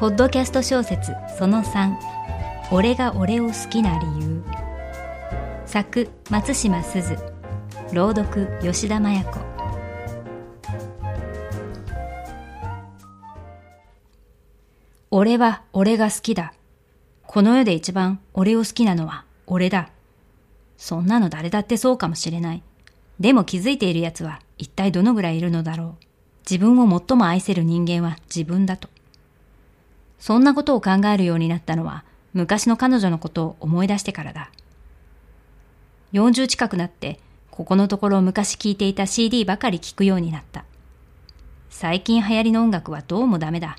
ポッドキャスト小説その3俺が俺を好きな理由作松島すず朗読吉田麻也子俺は俺が好きだ。この世で一番俺を好きなのは俺だ。そんなの誰だってそうかもしれない。でも気づいている奴は一体どのぐらいいるのだろう。自分を最も愛せる人間は自分だと。そんなことを考えるようになったのは昔の彼女のことを思い出してからだ。40近くなってここのところ昔聴いていた CD ばかり聴くようになった。最近流行りの音楽はどうもダメだ。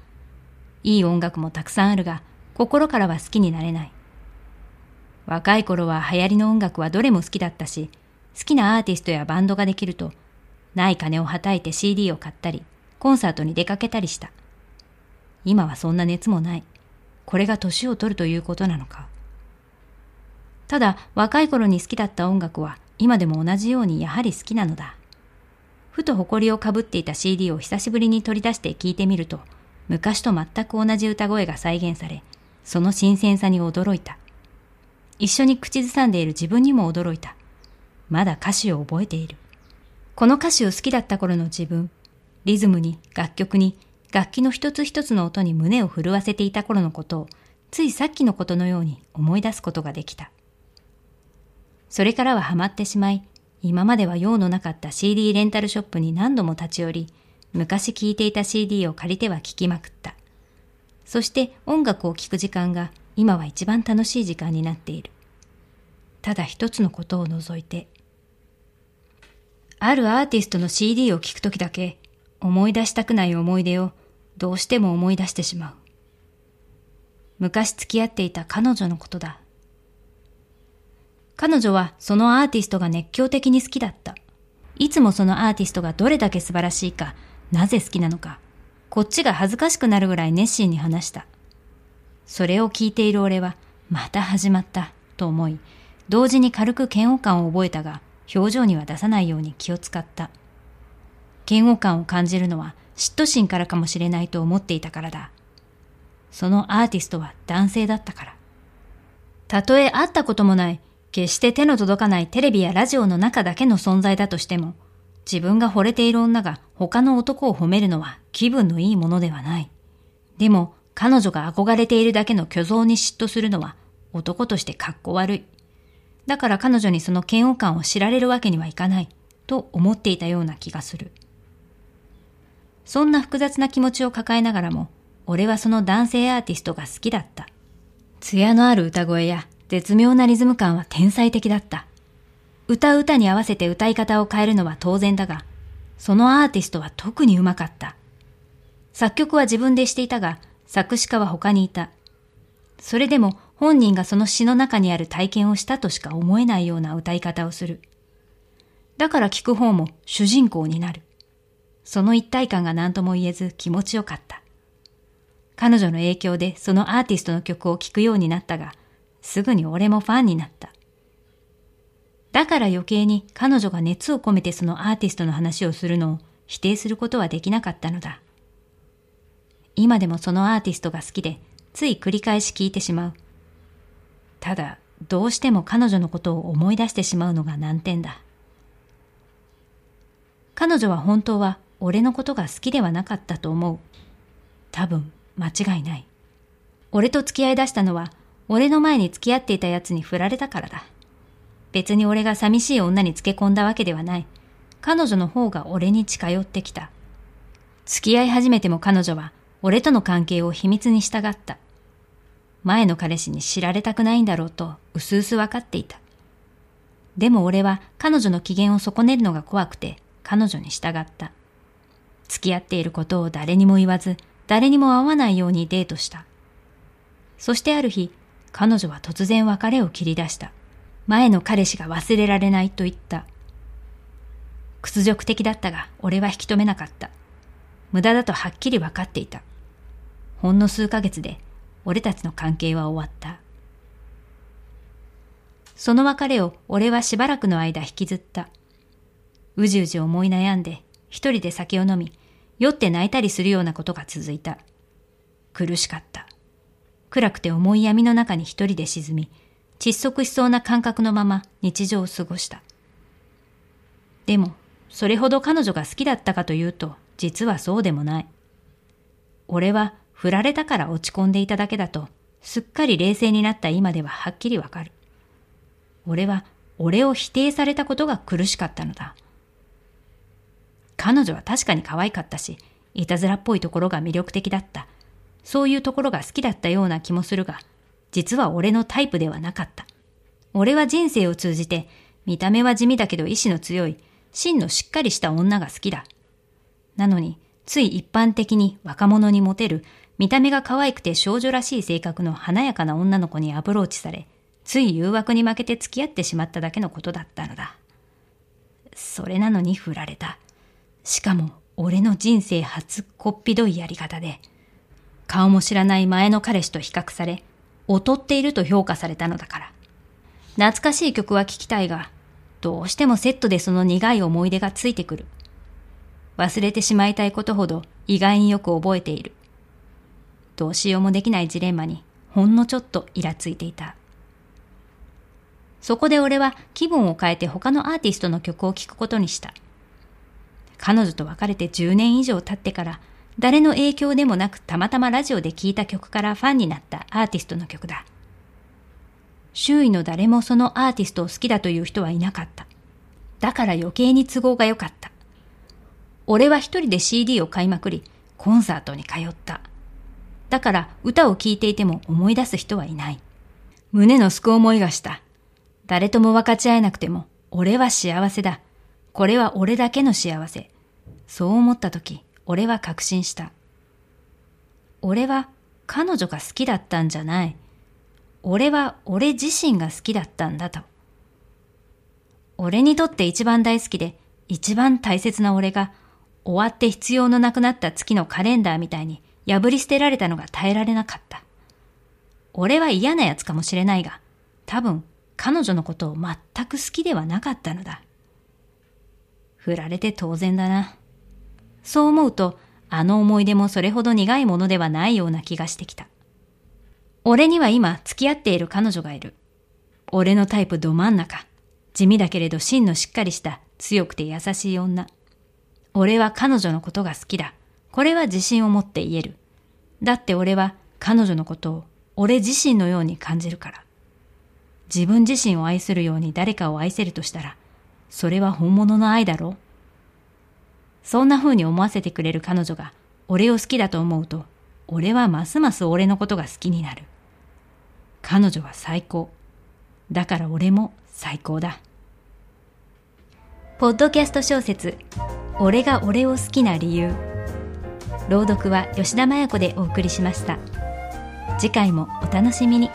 いい音楽もたくさんあるが、心からは好きになれない。若い頃は流行りの音楽はどれも好きだったし、好きなアーティストやバンドができると、ない金をはたいて CD を買ったり、コンサートに出かけたりした。今はそんな熱もない。これが年を取るということなのか。ただ、若い頃に好きだった音楽は、今でも同じようにやはり好きなのだ。ふと埃をかぶっていた CD を久しぶりに取り出して聞いてみると、昔と全く同じ歌声が再現され、その新鮮さに驚いた。一緒に口ずさんでいる自分にも驚いた。まだ歌詞を覚えている。この歌詞を好きだった頃の自分、リズムに、楽曲に、楽器の一つ一つの音に胸を震わせていた頃のことを、ついさっきのことのように思い出すことができた。それからはハマってしまい、今までは用のなかった CD レンタルショップに何度も立ち寄り、昔聴いていた CD を借りては聴きまくった。そして音楽を聴く時間が今は一番楽しい時間になっている。ただ一つのことを除いて。あるアーティストの CD を聴くときだけ思い出したくない思い出をどうしても思い出してしまう。昔付き合っていた彼女のことだ。彼女はそのアーティストが熱狂的に好きだった。いつもそのアーティストがどれだけ素晴らしいかなぜ好きなのか、こっちが恥ずかしくなるぐらい熱心に話した。それを聞いている俺は、また始まった、と思い、同時に軽く嫌悪感を覚えたが、表情には出さないように気を使った。嫌悪感を感じるのは嫉妬心からかもしれないと思っていたからだ。そのアーティストは男性だったから。たとえ会ったこともない、決して手の届かないテレビやラジオの中だけの存在だとしても、自分が惚れている女が他の男を褒めるのは気分のいいものではない。でも彼女が憧れているだけの虚像に嫉妬するのは男として格好悪い。だから彼女にその嫌悪感を知られるわけにはいかないと思っていたような気がする。そんな複雑な気持ちを抱えながらも、俺はその男性アーティストが好きだった。艶のある歌声や絶妙なリズム感は天才的だった。歌う歌に合わせて歌い方を変えるのは当然だが、そのアーティストは特にうまかった。作曲は自分でしていたが、作詞家は他にいた。それでも本人がその詩の中にある体験をしたとしか思えないような歌い方をする。だから聞く方も主人公になる。その一体感が何とも言えず気持ちよかった。彼女の影響でそのアーティストの曲を聴くようになったが、すぐに俺もファンになった。だから余計に彼女が熱を込めてそのアーティストの話をするのを否定することはできなかったのだ。今でもそのアーティストが好きで、つい繰り返し聞いてしまう。ただ、どうしても彼女のことを思い出してしまうのが難点だ。彼女は本当は俺のことが好きではなかったと思う。多分、間違いない。俺と付き合い出したのは、俺の前に付き合っていた奴に振られたからだ。別に俺が寂しい女につけ込んだわけではない。彼女の方が俺に近寄ってきた。付き合い始めても彼女は俺との関係を秘密に従った。前の彼氏に知られたくないんだろうと薄々わかっていた。でも俺は彼女の機嫌を損ねるのが怖くて彼女に従った。付き合っていることを誰にも言わず、誰にも会わないようにデートした。そしてある日、彼女は突然別れを切り出した。前の彼氏が忘れられないと言った。屈辱的だったが、俺は引き止めなかった。無駄だとはっきり分かっていた。ほんの数ヶ月で、俺たちの関係は終わった。その別れを俺はしばらくの間引きずった。うじうじ思い悩んで、一人で酒を飲み、酔って泣いたりするようなことが続いた。苦しかった。暗くて重い闇の中に一人で沈み、窒息しそうな感覚のまま日常を過ごした。でも、それほど彼女が好きだったかというと、実はそうでもない。俺は振られたから落ち込んでいただけだと、すっかり冷静になった今でははっきりわかる。俺は俺を否定されたことが苦しかったのだ。彼女は確かに可愛かったし、いたずらっぽいところが魅力的だった。そういうところが好きだったような気もするが、実は俺のタイプではなかった。俺は人生を通じて、見た目は地味だけど意志の強い、真のしっかりした女が好きだ。なのに、つい一般的に若者にモテる、見た目が可愛くて少女らしい性格の華やかな女の子にアプローチされ、つい誘惑に負けて付き合ってしまっただけのことだったのだ。それなのに振られた。しかも、俺の人生初こっぴどいやり方で、顔も知らない前の彼氏と比較され、劣っていると評価されたのだから。懐かしい曲は聴きたいが、どうしてもセットでその苦い思い出がついてくる。忘れてしまいたいことほど意外によく覚えている。どうしようもできないジレンマにほんのちょっとイラついていた。そこで俺は気分を変えて他のアーティストの曲を聴くことにした。彼女と別れて10年以上経ってから誰の影響でもなくたまたまラジオで聴いた曲からファンになったアーティストの曲だ。周囲の誰もそのアーティストを好きだという人はいなかった。だから余計に都合が良かった。俺は一人で CD を買いまくり、コンサートに通った。だから歌を聴いていても思い出す人はいない。胸のすく思いがした。誰とも分かち合えなくても、俺は幸せだ。これは俺だけの幸せ。そう思った時、俺は確信した。俺は彼女が好きだったんじゃない。俺は俺自身が好きだったんだと。俺にとって一番大好きで一番大切な俺が終わって必要のなくなった月のカレンダーみたいに破り捨てられたのが耐えられなかった。俺は嫌な奴かもしれないが、多分彼女のことを全く好きではなかったのだ。振られて当然だな。そう思うと、あの思い出もそれほど苦いものではないような気がしてきた。俺には今付き合っている彼女がいる。俺のタイプど真ん中。地味だけれど芯のしっかりした強くて優しい女。俺は彼女のことが好きだ。これは自信を持って言える。だって俺は彼女のことを俺自身のように感じるから。自分自身を愛するように誰かを愛せるとしたら、それは本物の愛だろうそんな風に思わせてくれる彼女が俺を好きだと思うと、俺はますます俺のことが好きになる。彼女は最高。だから俺も最高だ。ポッドキャスト小説、俺が俺を好きな理由。朗読は吉田麻也子でお送りしました。次回もお楽しみに。